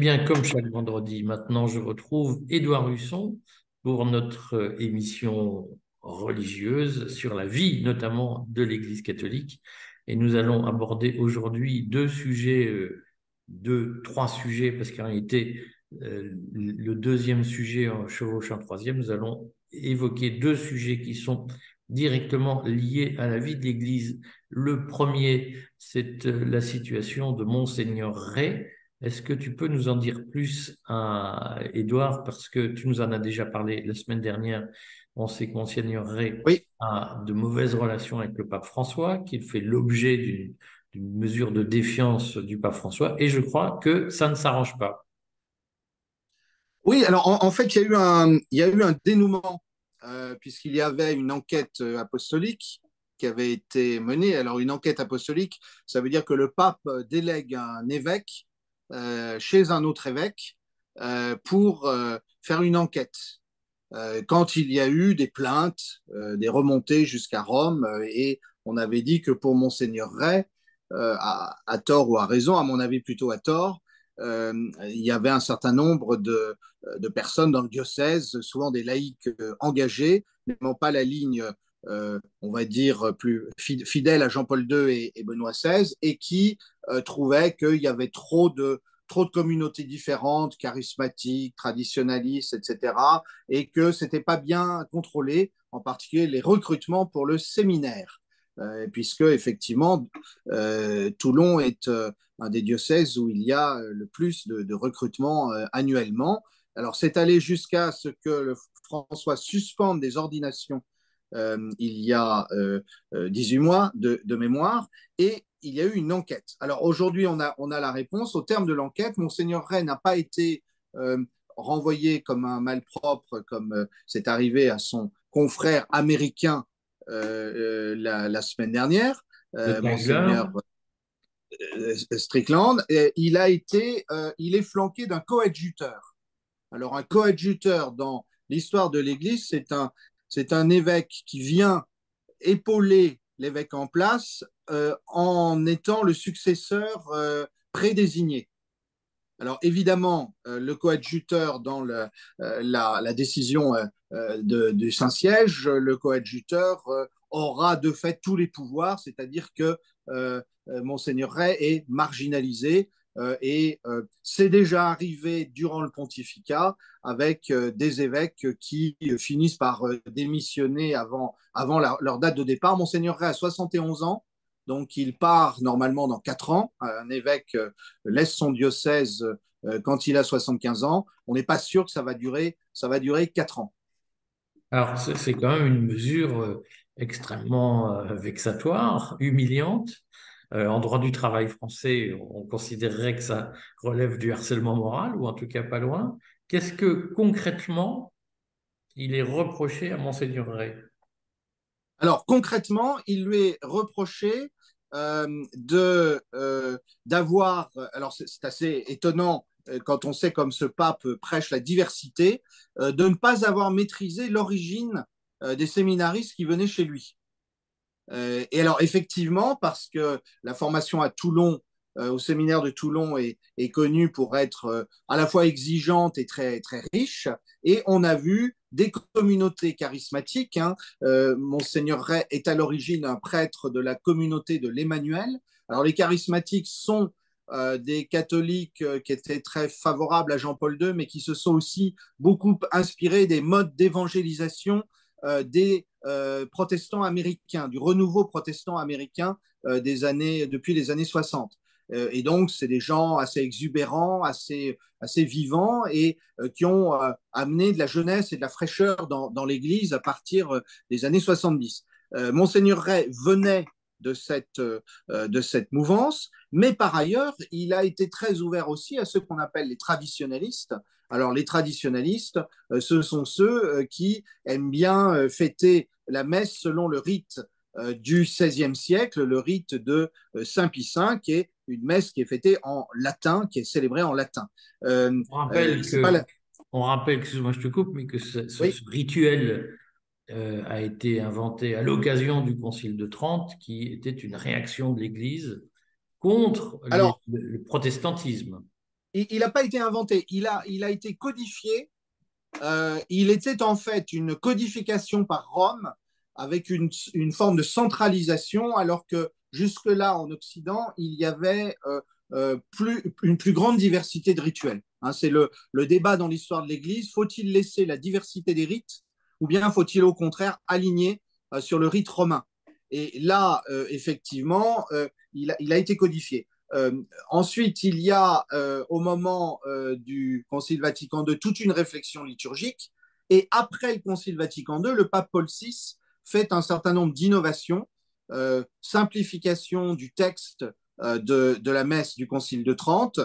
Bien, comme chaque vendredi, maintenant, je retrouve Édouard Husson pour notre euh, émission religieuse sur la vie, notamment de l'Église catholique. Et nous allons aborder aujourd'hui deux sujets, euh, deux, trois sujets, parce qu'en réalité, euh, le deuxième sujet en chevauche un troisième, nous allons évoquer deux sujets qui sont directement liés à la vie de l'Église. Le premier, c'est la situation de Monseigneur Ray, est-ce que tu peux nous en dire plus, Edouard, parce que tu nous en as déjà parlé la semaine dernière. On sait que Monseigneur Ray a de mauvaises relations avec le pape François, qu'il fait l'objet d'une mesure de défiance du pape François, et je crois que ça ne s'arrange pas. Oui, alors en, fait, il y, a eu un, il y a eu un dénouement, euh, puisqu'il y avait une enquête euh, apostolique qui avait été menée. Alors, une enquête apostolique, ça veut dire que le pape délègue un évêque euh, chez un autre évêque euh, pour euh, faire une enquête. quand il y a eu des plaintes, des remontées jusqu'à Rome, et on avait dit que pour monseigneur Ray, à, tort ou à raison, à mon avis plutôt à tort, il y avait un certain nombre de, personnes dans le diocèse, souvent des laïcs engagés, n'aimant pas la ligne euh, on va dire, plus fidèle à Jean-Paul II et, Benoît XVI, et qui euh, trouvaient qu'il y avait trop de, trop de communautés différentes, charismatiques, traditionnalistes, etc., et que c'était pas bien contrôlé, en particulier les recrutements pour le séminaire, euh, puisque effectivement, Toulon est un des diocèses où il y a le plus de, de recrutements annuellement. Alors, c'est allé jusqu'à ce que le François suspende des ordinations euh, il y a 18 euh, euh, mois de, mémoire, et il y a eu une enquête. Alors aujourd'hui, on a, on a la réponse. Au terme de l'enquête, Monseigneur Ray n'a pas été renvoyé comme un malpropre, comme c'est arrivé à son confrère américain la, semaine dernière, Monseigneur Strickland. il a été, il est flanqué d'un coadjuteur. Alors un coadjuteur dans l'histoire de l'Église, c'est un, c'est un évêque qui vient épauler l'évêque en place euh, en étant le successeur euh, prédésigné. Alors évidemment, euh, le coadjuteur dans la, décision du Saint-Siège, le coadjuteur aura de fait tous les pouvoirs, c'est-à-dire que Monseigneur Ray est marginalisé euh, et euh, c'est déjà arrivé durant le pontificat avec euh, des évêques qui finissent par démissionner avant leur date de départ. Monseigneur Ray a 71 ans, donc il part normalement dans 4 ans. Un évêque laisse son diocèse quand il a 75 ans. On n'est pas sûr que ça va durer, ça va durer 4 ans. Alors c'est quand même une mesure extrêmement vexatoire, humiliante. Euh, en droit du travail français, on considérerait que ça relève du harcèlement moral, ou en tout cas pas loin. Qu'est-ce que concrètement il est reproché à Monseigneur Ray? Alors concrètement, il lui est reproché euh, de euh, d'avoir. Alors c'est assez étonnant quand on sait comme ce pape prêche la diversité, de ne pas avoir maîtrisé l'origine des séminaristes qui venaient chez lui. Euh, et alors, effectivement, parce que la formation à Toulon, euh, au séminaire de Toulon, est, connue pour être euh, à la fois exigeante et très, très riche, et on a vu des communautés charismatiques. Hein. Monseigneur Ray est à l'origine un prêtre de la communauté de l'Emmanuel. Alors, les charismatiques sont des catholiques qui étaient très favorables à Jean-Paul II, mais qui se sont aussi beaucoup inspirés des modes d'évangélisation des euh, protestants américains, du renouveau protestant américain euh, des années, depuis les années 60. Euh, et donc, c'est des gens assez exubérants, assez, assez vivants et qui ont amené de la jeunesse et de la fraîcheur dans, dans l'Église à partir des années 70. Monseigneur Ray venait de cette, de cette mouvance, mais par ailleurs, il a été très ouvert aussi à ce qu'on appelle les traditionnalistes, alors les traditionnalistes, euh, ce sont ceux euh, qui aiment bien euh, fêter la messe selon le rite du XVIe siècle, le rite de Saint Pie V, qui est une messe qui est fêtée en latin, qui est célébrée en latin. on rappelle, que, on rappelle, excuse-moi, je te coupe, mais que ce, rituel a été inventé à l'occasion du Concile de Trente, qui était une réaction de l'Église contre le protestantisme. il n'a pas été inventé, il a, il a été codifié. Euh, il était en fait une codification par Rome avec une, une forme de centralisation, alors que jusque-là, en Occident, il y avait euh, euh, plus, une plus grande diversité de rituels. Hein, c'est le, le, débat dans l'histoire de l'Église. Faut-il laisser la diversité des rites ou bien faut-il au contraire aligner euh, sur le rite romain? Et là, euh, effectivement, euh, il a, il, a, été codifié. ensuite, il y a au moment du Concile Vatican II toute une réflexion liturgique. Et après le Concile Vatican II, le pape Paul VI fait un certain nombre d'innovations, simplification du texte de, de, la messe du Concile de Trente,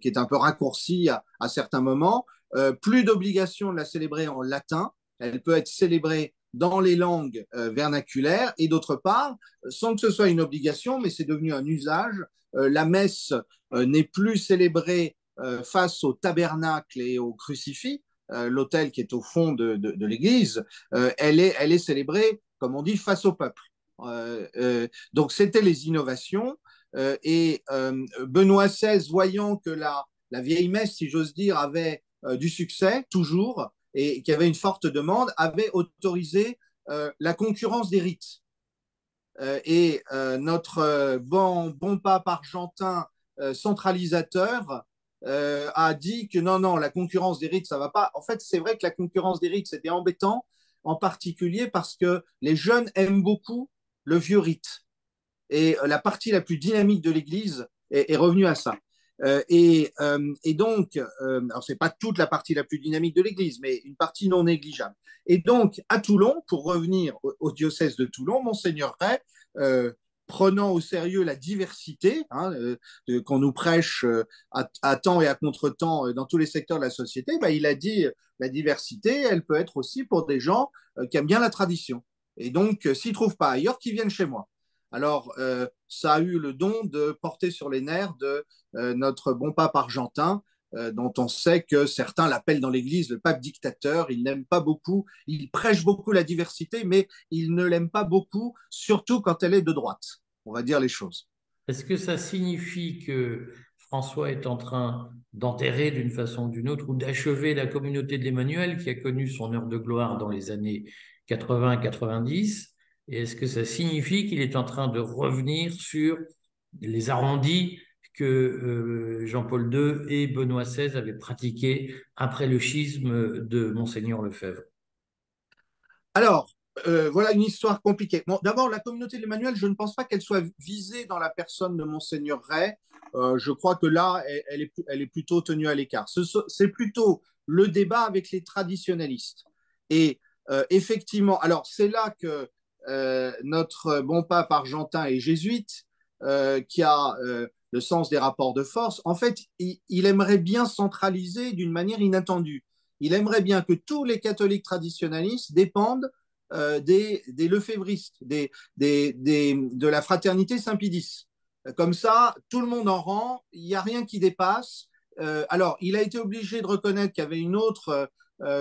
qui est un peu raccourci à, certains moments, plus d'obligation de la célébrer en latin, elle peut être célébrée dans les langues euh, vernaculaires. Et d'autre part, sans que ce soit une obligation, mais c'est devenu un usage, euh, la messe euh, n'est plus célébrée euh, face au tabernacle et au crucifix, euh, l'autel qui est au fond de, l'église, euh, elle est célébrée, comme on dit, face au peuple. Donc c'était les innovations et Benoît XVI, voyant que la, la vieille messe, si j'ose dire, avait du succès toujours, et qui avait une forte demande, avait autorisé euh, la concurrence des rites. Euh, et euh, notre bon, bon pape argentin centralisateur a dit que non, non, la concurrence des rites, ça va pas. En fait, c'est vrai que la concurrence des rites, c'était embêtant, en particulier parce que les jeunes aiment beaucoup le vieux rite. Et la partie la plus dynamique de l'Église est, est revenue à ça. Euh, et, euh, et, donc, euh, alors c'est pas toute la partie la plus dynamique de l'Église, mais une partie non négligeable. Et donc, à Toulon, pour revenir au, diocèse de Toulon, Monseigneur Ray, euh, prenant au sérieux la diversité hein, euh, qu'on nous prêche à, à, temps et à contre-temps dans tous les secteurs de la société, bah, il a dit la diversité, elle peut être aussi pour des gens qui aiment bien la tradition. Et donc, s'ils trouvent pas ailleurs, qu'ils viennent chez moi. Alors, euh, ça a eu le don de porter sur les nerfs de euh, notre bon pape argentin, euh, dont on sait que certains l'appellent dans l'Église le pape dictateur. Il n'aime pas beaucoup, il prêche beaucoup la diversité, mais il ne l'aime pas beaucoup, surtout quand elle est de droite. On va dire les choses. Est-ce que ça signifie que François est en train d'enterrer d'une façon ou d'une autre ou d'achever la communauté de l'Emmanuel qui a connu son heure de gloire dans les années 80-90 et est-ce que ça signifie qu'il est en train de revenir sur les arrondis que euh, Jean-Paul II et Benoît XVI avaient pratiqués après le schisme de Monseigneur Lefebvre? Alors, euh, voilà une histoire compliquée. D'abord, la communauté de l'Emmanuel, je ne pense pas qu'elle soit visée dans la personne de Monseigneur Ray. Euh, je crois que là, elle, est, elle est plutôt tenue à l'écart. C'est plutôt le débat avec les traditionnalistes. Et effectivement, alors c'est là que euh, notre bon pape argentin et jésuite, euh, qui a euh, le sens des rapports de force, en fait, il, aimerait bien centraliser d'une manière inattendue. Il aimerait bien que tous les catholiques traditionnalistes dépendent euh, des, des de la fraternité Saint-Pédis. Comme ça, tout le monde en rang, il n'y a rien qui dépasse. Euh, alors, il a été obligé de reconnaître qu'il y avait une autre euh,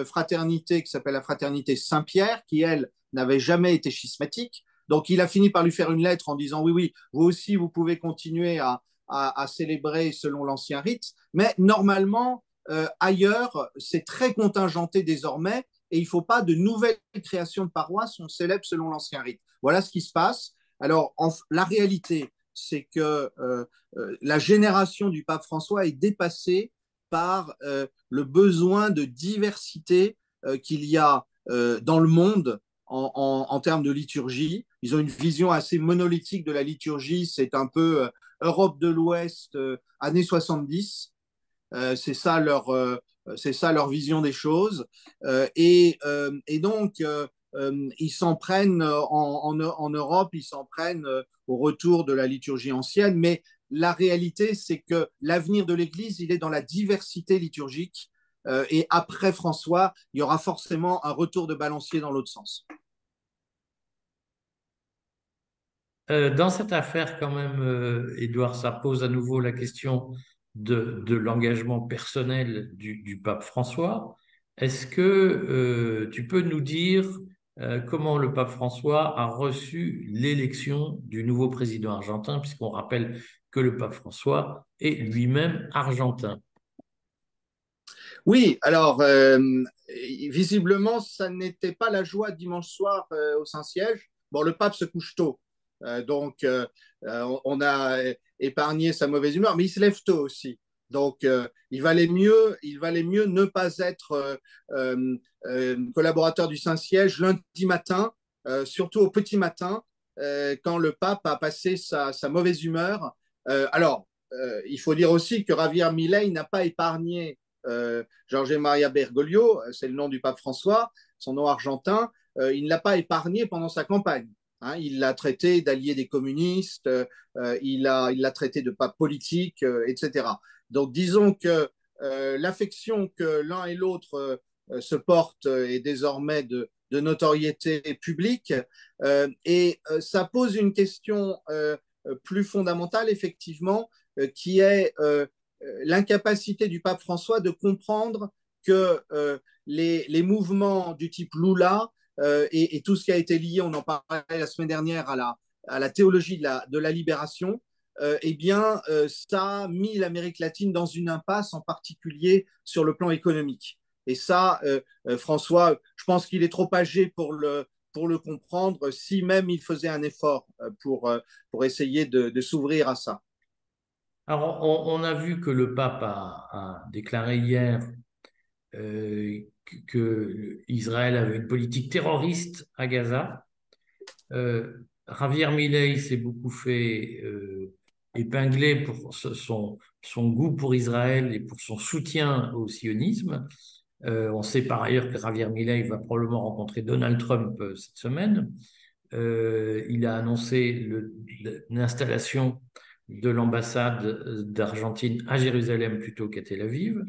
fraternité qui s'appelle la fraternité Saint-Pierre, qui, elle, n'avait jamais été schismatique. Donc, il a fini par lui faire une lettre en disant oui, oui, vous aussi, vous pouvez continuer à, à, célébrer selon l'ancien rite, mais normalement, euh, ailleurs, c'est très contingenté désormais et il ne faut pas de nouvelles créations de paroisses, on célèbre selon l'ancien rite. Voilà ce qui se passe. Alors, la réalité, c'est que euh, euh, la génération du pape François est dépassée par euh, le besoin de diversité euh, qu'il y a euh, dans le monde en, en, termes de liturgie. Ils ont une vision assez monolithique de la liturgie. C'est un peu Europe de l'Ouest, années 70. Euh, c'est ça leur, ça leur vision des choses. et, et donc, ils s'en prennent en, en, en, Europe, ils s'en prennent au retour de la liturgie ancienne, mais la réalité, c'est que l'avenir de l'Église, il est dans la diversité liturgique. Euh, et après François, il y aura forcément un retour de balancier dans l'autre sens. Euh, dans cette affaire, quand même, euh, Édouard, ça pose à nouveau la question de, l'engagement personnel du, pape François. Est-ce que tu peux nous dire comment le pape François a reçu l'élection du nouveau président argentin, puisqu'on rappelle que le pape François est lui-même argentin Oui, alors euh, visiblement, ça n'était pas la joie dimanche soir euh, au Saint-Siège. Bon, le pape se couche tôt, euh, donc on a épargné sa mauvaise humeur, mais il se lève tôt aussi. Donc, il valait mieux, il valait mieux ne pas être collaborateur du Saint-Siège lundi matin, surtout au petit matin, quand le pape a passé sa, sa mauvaise humeur. Alors, il faut dire aussi que Javier Milei n'a pas épargné euh, Jorge Maria Bergoglio, euh, c'est le nom du pape François, son nom argentin, euh, il ne l'a pas épargné pendant sa campagne. Hein. il l'a traité d'allié des communistes, il l'a il traité de pape politique, etc. Donc disons que l'affection que l'un et l'autre se portent est désormais de notoriété publique et ça pose une question plus fondamentale, effectivement, qui est euh, l'incapacité du pape François de comprendre que euh, les, mouvements du type Lula euh, et, tout ce qui a été lié, on en parlait la semaine dernière, à la, théologie de la libération, eh bien, ça a mis l'Amérique latine dans une impasse, en particulier sur le plan économique. Et ça, François, je pense qu'il est trop âgé pour le, pour le comprendre, si même il faisait un effort pour, pour essayer de, s'ouvrir à ça. Alors, on, a vu que le pape a, déclaré hier euh, que, Israël avait une politique terroriste à Gaza. Euh, Javier Milei s'est beaucoup fait euh, épingler pour son, son, goût pour Israël et pour son soutien au sionisme. On sait par ailleurs que Javier Milei va probablement rencontrer Donald Trump cette semaine. il a annoncé l'installation de l'ambassade d'Argentine à Jérusalem plutôt qu'à Tel Aviv.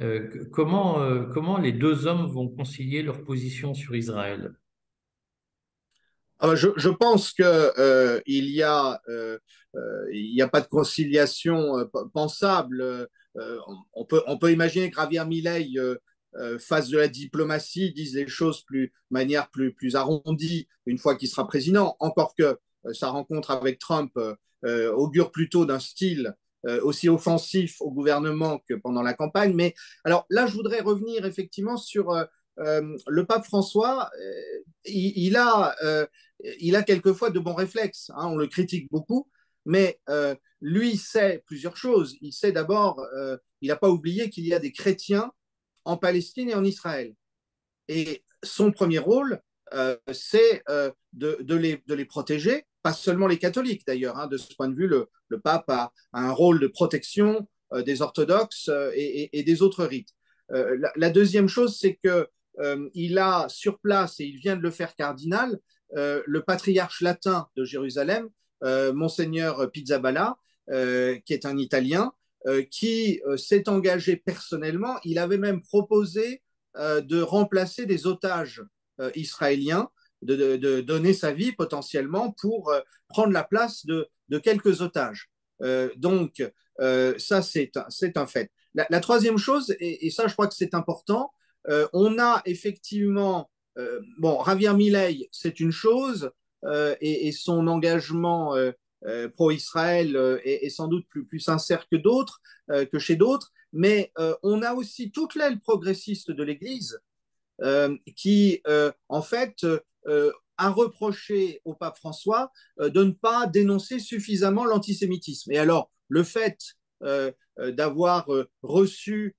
Euh, comment, euh, comment les deux hommes vont concilier leur position sur Israël? Ah, je, pense qu'il euh, n'y a, euh, il a pas de conciliation pensable. on, peut, on peut imaginer que Javier Milei fasse de la diplomatie, dise les choses plus, manière plus, plus arrondie une fois qu'il sera président. Encore que sa rencontre avec Trump euh, augure plutôt d'un style euh, aussi offensif au gouvernement que pendant la campagne. Mais alors là, je voudrais revenir effectivement sur euh, le pape François. Il, a, il a quelquefois de bons réflexes. Hein, on le critique beaucoup, mais lui sait plusieurs choses. Il sait d'abord, il n'a pas oublié qu'il y a des chrétiens en Palestine et en Israël. Et son premier rôle, c'est de, de, les, protéger pas seulement les catholiques d'ailleurs. Hein. de ce point de vue, le, pape a, un rôle de protection euh, des orthodoxes euh, et, des autres rites. Euh, la, deuxième chose, c'est que il a sur place, et il vient de le faire cardinal, le patriarche latin de Jérusalem, monseigneur Pizzaballa, qui est un Italien, qui s'est engagé personnellement. Il avait même proposé de remplacer des otages israéliens de, donner sa vie potentiellement pour euh, prendre la place de, quelques otages. Euh, donc, euh, ça, c'est un, un, fait. La, troisième chose, et, ça, je crois que c'est important, on a effectivement, bon, Javier Milei, c'est une chose, et, son engagement pro-Israël est, sans doute plus, sincère que d'autres, que chez d'autres, mais on a aussi toute l'aile progressiste de l'Église qui, en fait, euh, a reproché au pape François euh, de ne pas dénoncer suffisamment l'antisémitisme. Et alors, le fait euh, d'avoir reçu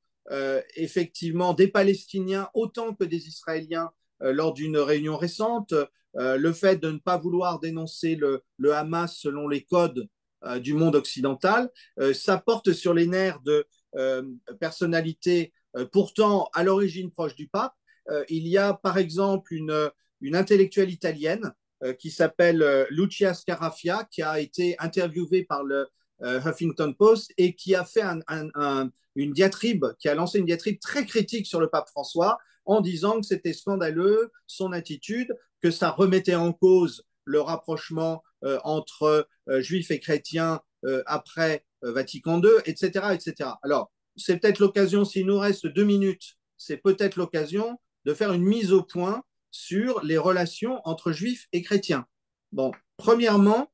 effectivement des Palestiniens autant que des Israéliens lors d'une réunion récente, le fait de ne pas vouloir dénoncer le, Hamas selon les codes du monde occidental, ça porte sur les nerfs de personnalités pourtant à l'origine proche du pape. il y a par exemple une, intellectuelle italienne euh, qui s'appelle euh, Lucia Scarafia, qui a été interviewée par le euh, Huffington Post et qui a fait une diatribe, qui a lancé une diatribe très critique sur le pape François en disant que c'était scandaleux son attitude, que ça remettait en cause le rapprochement entre juifs et chrétiens après Vatican II, etc., etc. Alors, c'est peut-être l'occasion, s'il nous reste deux minutes, c'est peut-être l'occasion de faire une mise au point sur les relations entre juifs et chrétiens. Bon, premièrement,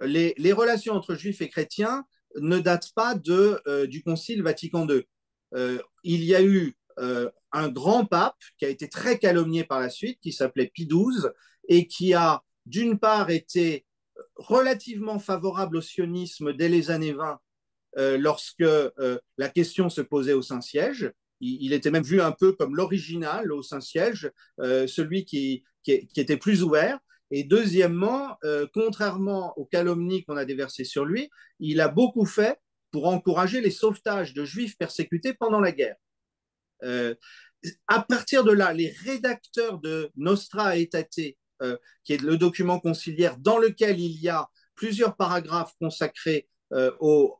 les, relations entre juifs et chrétiens ne datent pas euh, du Concile Vatican II. il y a eu un grand pape qui a été très calomnié par la suite, qui s'appelait Pie XII, et qui a d'une part été relativement favorable au sionisme dès les années 20, lorsque la question se posait au Saint-Siège. Il, était même vu un peu comme l'original au Saint-Siège, celui qui, qui, était plus ouvert. Et deuxièmement, contrairement aux calomnies qu'on a déversées sur lui, il a beaucoup fait pour encourager les sauvetages de juifs persécutés pendant la guerre. Euh, à partir de là, les rédacteurs de Nostra Aetate, euh, qui est le document conciliaire dans lequel il y a plusieurs paragraphes consacrés euh, aux,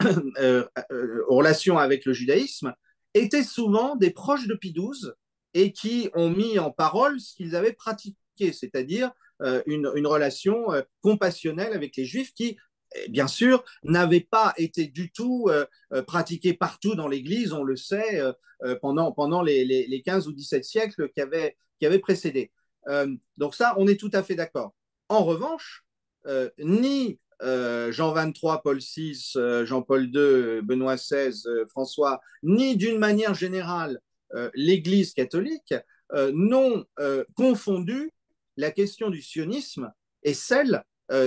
aux, relations avec le judaïsme, étaient souvent des proches de Pie XII et qui ont mis en parole ce qu'ils avaient pratiqué, c'est-à-dire une, une, relation compassionnelle avec les juifs qui bien sûr, n'avait pas été du tout euh, euh, pratiqué partout dans l'Église, on le sait, euh, pendant, pendant les, les, 15 ou 17 siècles qui avaient, qui avaient précédé. donc ça, on est tout à fait d'accord. En revanche, ni Jean 23, Paul VI, Jean-Paul II, Benoît XVI, François, ni d'une manière générale l'Église catholique n'ont confondu la question du sionisme et celle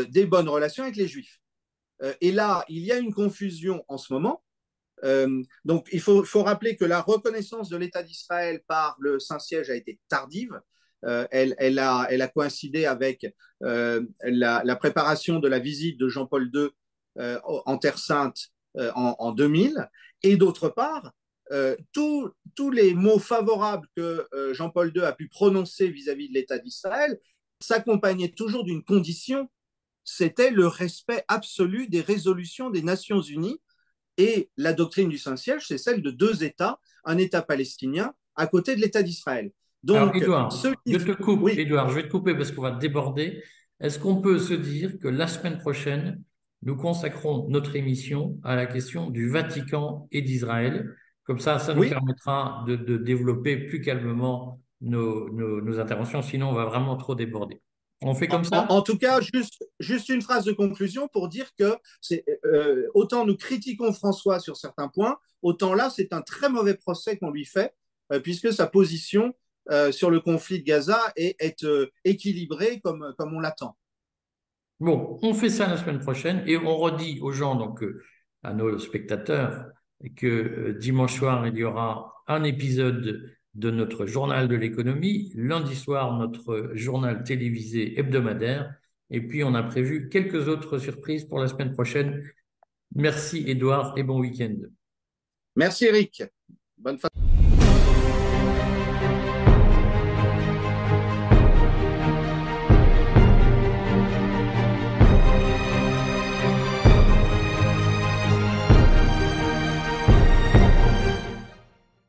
des bonnes relations avec les juifs. Euh, et là, il y a une confusion en ce moment. Euh, donc, il faut, rappeler que la reconnaissance de l'État d'Israël par le Saint-Siège a été tardive. Euh, elle, a, coïncidé avec la, préparation de la visite de Jean-Paul II en Terre Sainte en, 2000. Et d'autre part, tous les mots favorables que Jean-Paul II a pu prononcer vis-à-vis de l'État d'Israël s'accompagnaient toujours d'une condition c'était le respect absolu des résolutions des Nations Unies. Et la doctrine du Saint-Siège, c'est celle de deux États, un État palestinien à côté de l'État d'Israël. Donc, Edouard, je te coupe, Edouard, je vais te couper parce qu'on va déborder. Est-ce qu'on peut se dire que la semaine prochaine, nous consacrons notre émission à la question du Vatican et d'Israël? Comme ça, ça nous permettra de, développer plus calmement nos interventions, sinon on va vraiment trop déborder. On fait comme ça en, tout cas, juste, juste une phrase de conclusion pour dire que c'est euh, autant nous critiquons François sur certains points, autant là, c'est un très mauvais procès qu'on lui fait, euh, puisque sa position euh, sur le conflit de Gaza est, est équilibrée comme, comme on l'attend. Bon, on fait ça la semaine prochaine et on redit aux gens, donc à nos spectateurs, que dimanche soir, il y aura un épisode de notre journal de l'économie, lundi soir notre journal télévisé hebdomadaire, et puis on a prévu quelques autres surprises pour la semaine prochaine. Merci Edouard et bon week-end. Merci Eric. Bonne fin.